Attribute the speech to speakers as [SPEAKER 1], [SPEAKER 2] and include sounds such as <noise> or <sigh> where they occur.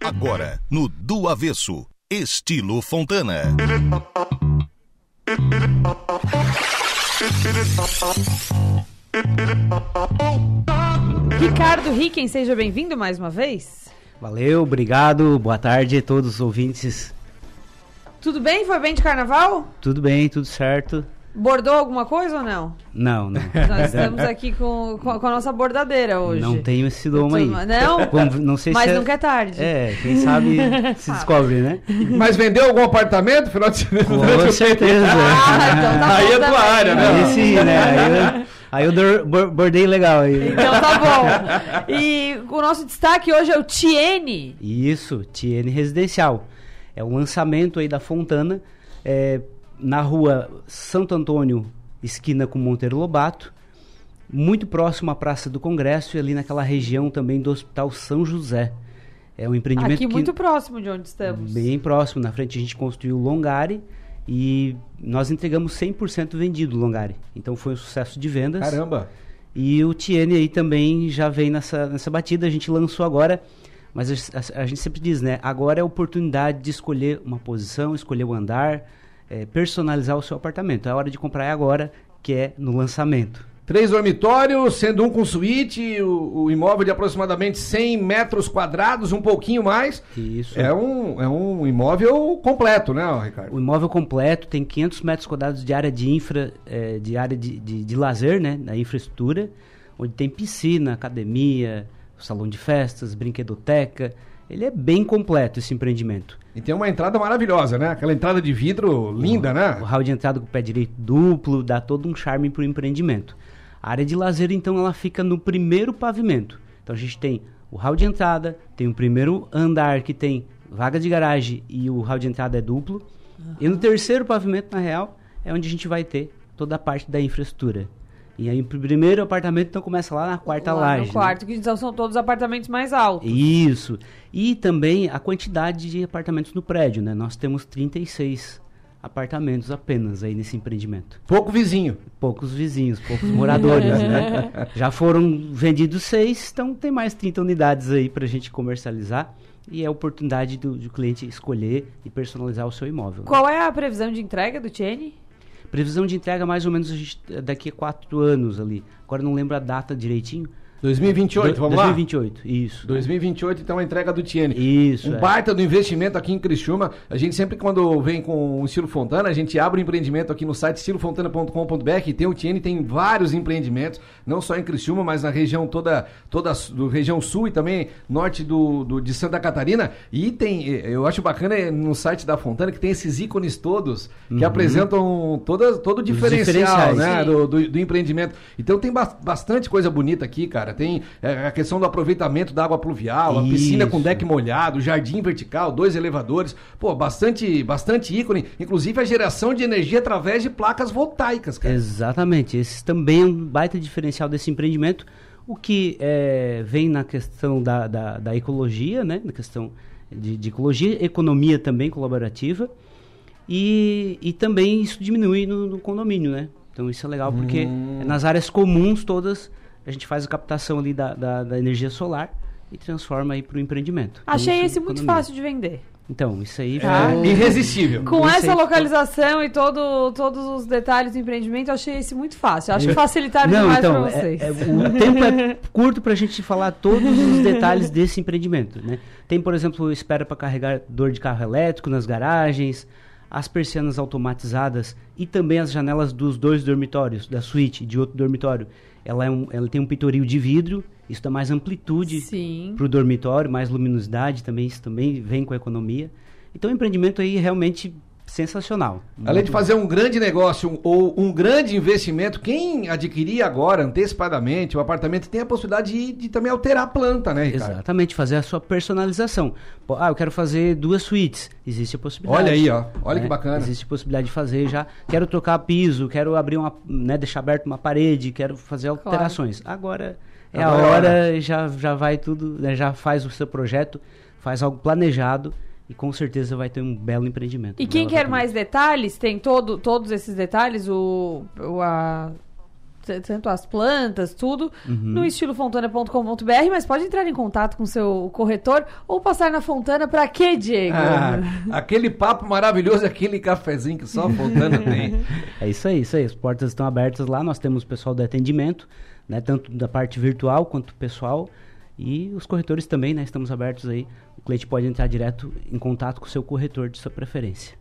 [SPEAKER 1] Agora, no Do Avesso, estilo Fontana.
[SPEAKER 2] Ricardo Ricken, seja bem-vindo mais uma vez.
[SPEAKER 3] Valeu, obrigado, boa tarde a todos os ouvintes.
[SPEAKER 2] Tudo bem? Foi bem de carnaval?
[SPEAKER 3] Tudo bem, tudo certo?
[SPEAKER 2] Bordou alguma coisa ou não?
[SPEAKER 3] Não, não.
[SPEAKER 2] Nós estamos aqui com, com, a, com a nossa bordadeira hoje.
[SPEAKER 3] Não tenho esse dom aí.
[SPEAKER 2] Não? <laughs>
[SPEAKER 3] Como- não sei
[SPEAKER 2] Mas
[SPEAKER 3] se é-
[SPEAKER 2] nunca é tarde.
[SPEAKER 3] É, quem sabe <laughs> se descobre, né?
[SPEAKER 4] Mas vendeu algum apartamento no final de semana?
[SPEAKER 3] Com <laughs> certeza.
[SPEAKER 2] Ah, então tá
[SPEAKER 4] Aí
[SPEAKER 2] bom
[SPEAKER 4] é tua
[SPEAKER 2] também.
[SPEAKER 4] área, né?
[SPEAKER 3] Aí sim, né? Aí eu, aí eu bordei legal aí.
[SPEAKER 2] Então tá bom. E o nosso destaque hoje é o Tiene.
[SPEAKER 3] Isso, Tiene Residencial. É um lançamento aí da Fontana, é, na rua Santo Antônio, esquina com Monteiro Lobato, muito próximo à Praça do Congresso e ali naquela região também do Hospital São José. É um empreendimento
[SPEAKER 2] Aqui
[SPEAKER 3] que
[SPEAKER 2] muito próximo de onde estamos.
[SPEAKER 3] bem próximo. Na frente a gente construiu o Longari e nós entregamos 100% vendido o Longari. Então foi um sucesso de vendas.
[SPEAKER 4] Caramba.
[SPEAKER 3] E o Tiene aí também já vem nessa, nessa batida. A gente lançou agora, mas a, a- a gente sempre diz, né? Agora é a oportunidade de escolher uma posição, escolher o andar, eh, personalizar o seu apartamento. A hora de comprar é agora, que é no lançamento.
[SPEAKER 4] Três dormitórios, sendo um com suíte, o, o imóvel de aproximadamente 100 metros quadrados, um pouquinho mais.
[SPEAKER 3] Isso.
[SPEAKER 4] É um, é um imóvel completo, né, Ricardo?
[SPEAKER 3] O imóvel completo tem 500 metros quadrados de área de infra, eh, de área de, de, de lazer, né? Da infraestrutura, onde tem piscina, academia, salão de festas, brinquedoteca. Ele é bem completo esse empreendimento.
[SPEAKER 4] E tem uma entrada maravilhosa, né? Aquela entrada de vidro linda,
[SPEAKER 3] O
[SPEAKER 4] né?
[SPEAKER 3] hall de entrada com o pé direito duplo, dá todo um charme para o empreendimento. A área de lazer, então, ela fica no primeiro pavimento. Então a gente tem o hall de entrada, tem o primeiro andar que tem vaga de garagem e o hall de entrada é duplo. E no terceiro pavimento, na real, é onde a gente vai ter toda a parte da infraestrutura. E aí o primeiro apartamento então começa lá na quarta
[SPEAKER 2] Lá
[SPEAKER 3] laje.
[SPEAKER 2] no
[SPEAKER 3] né?
[SPEAKER 2] quarto, que então são todos apartamentos mais altos.
[SPEAKER 3] Isso. E também a quantidade de apartamentos no prédio, né? Nós temos 36 apartamentos apenas aí nesse empreendimento.
[SPEAKER 4] Pouco vizinho.
[SPEAKER 3] Poucos vizinhos, poucos moradores, né? <laughs> Já foram vendidos seis, então tem mais 30 unidades aí para a gente comercializar. E é a oportunidade do, do cliente escolher e personalizar o seu imóvel. né?
[SPEAKER 2] Qual é a previsão de entrega do Tiene?
[SPEAKER 3] Previsão de entrega mais ou menos daqui a quatro anos ali. Agora não lembro a data direitinho.
[SPEAKER 4] 2028,
[SPEAKER 3] Do-
[SPEAKER 4] vamos
[SPEAKER 3] 2028, isso.
[SPEAKER 4] 2028, então, a entrega do Tiene.
[SPEAKER 3] Isso,
[SPEAKER 4] Um
[SPEAKER 3] é.
[SPEAKER 4] baita do investimento aqui em Criciúma. A gente sempre, quando vem com o Estilo Fontana, a gente abre o empreendimento aqui no site estilofontana.com.br e tem o Tiene, tem vários empreendimentos, não só em Criciúma, mas na região toda, toda a do região sul e também norte do, do- de Santa Catarina. E tem, eu acho bacana eh, no site da Fontana que tem esses ícones todos que apresentam toda, todo o diferencial, né? Do, do, do empreendimento. Então tem bas- bastante coisa bonita aqui, cara. Tem é, a questão do aproveitamento da água pluvial, a piscina com deck molhado, jardim vertical, dois elevadores. Pô, bastante, bastante ícone. Inclusive a geração de energia através de placas voltaicas, cara.
[SPEAKER 3] Exatamente. Esse também é um baita diferencial desse empreendimento. O que eh, vem na questão da, da, da ecologia, né? Na questão de, de ecologia, economia também colaborativa. E, e também isso diminui no, no condomínio, né? Então isso é legal porque
[SPEAKER 4] Hum.
[SPEAKER 3] nas áreas comuns todas a gente faz a captação ali da, da, da energia solar e transforma aí para o empreendimento. Então,
[SPEAKER 2] Achei
[SPEAKER 3] isso é
[SPEAKER 2] esse muito fácil de vender.
[SPEAKER 3] Então, isso aí
[SPEAKER 2] Tá.
[SPEAKER 4] É irresistível.
[SPEAKER 2] Com
[SPEAKER 3] Isso
[SPEAKER 2] essa
[SPEAKER 3] aí,
[SPEAKER 2] localização e todo, todos os detalhes do empreendimento, eu achei esse muito fácil. Acho que facilitaram demais
[SPEAKER 3] então,
[SPEAKER 2] pra
[SPEAKER 3] é-
[SPEAKER 2] vocês.
[SPEAKER 3] é- o tempo é <laughs> curto para a gente falar todos os detalhes desse empreendimento. Né? Tem, por exemplo, espera para carregador de carro elétrico nas garagens, as persianas automatizadas e também as janelas dos dois dormitórios, da suíte e de outro dormitório. Ela, é um- ela tem um peitoril de vidro, isso dá mais amplitude para o dormitório, mais luminosidade também, isso também vem com a economia. Então, o empreendimento aí realmente sensacional.
[SPEAKER 4] Além de fazer um grande negócio um- ou um grande investimento, quem adquirir agora, antecipadamente, o apartamento tem a possibilidade de, de também alterar a planta, né, Ricardo?
[SPEAKER 3] Exatamente, fazer a sua personalização. Ah, eu quero fazer duas suítes. Existe a possibilidade.
[SPEAKER 4] Olha aí, ó. Olha
[SPEAKER 3] né?
[SPEAKER 4] que bacana.
[SPEAKER 3] Existe a possibilidade de fazer já. Quero trocar piso, quero abrir uma, né, deixar aberto uma parede, quero fazer alterações. Agora é
[SPEAKER 4] Agora é
[SPEAKER 3] a
[SPEAKER 4] a
[SPEAKER 3] hora, já, já vai tudo, né, já faz o seu projeto, faz algo planejado e com certeza vai ter um belo empreendimento.
[SPEAKER 2] E
[SPEAKER 3] um
[SPEAKER 2] quem quer mais detalhes, tem todo, todos esses detalhes, o, o, a- tanto as plantas, tudo, uhum. no estilofontana.com.br, mas pode entrar em contato com seu corretor ou passar na Fontana para quê, Diego? Ah,
[SPEAKER 4] aquele papo maravilhoso, aquele cafezinho que só a Fontana <laughs> tem.
[SPEAKER 3] É isso aí, isso aí. As portas estão abertas lá, nós temos o pessoal do atendimento, né, tanto da parte virtual quanto pessoal. E os corretores também, né? Estamos abertos aí. O cliente pode entrar direto em contato com o seu corretor de sua preferência.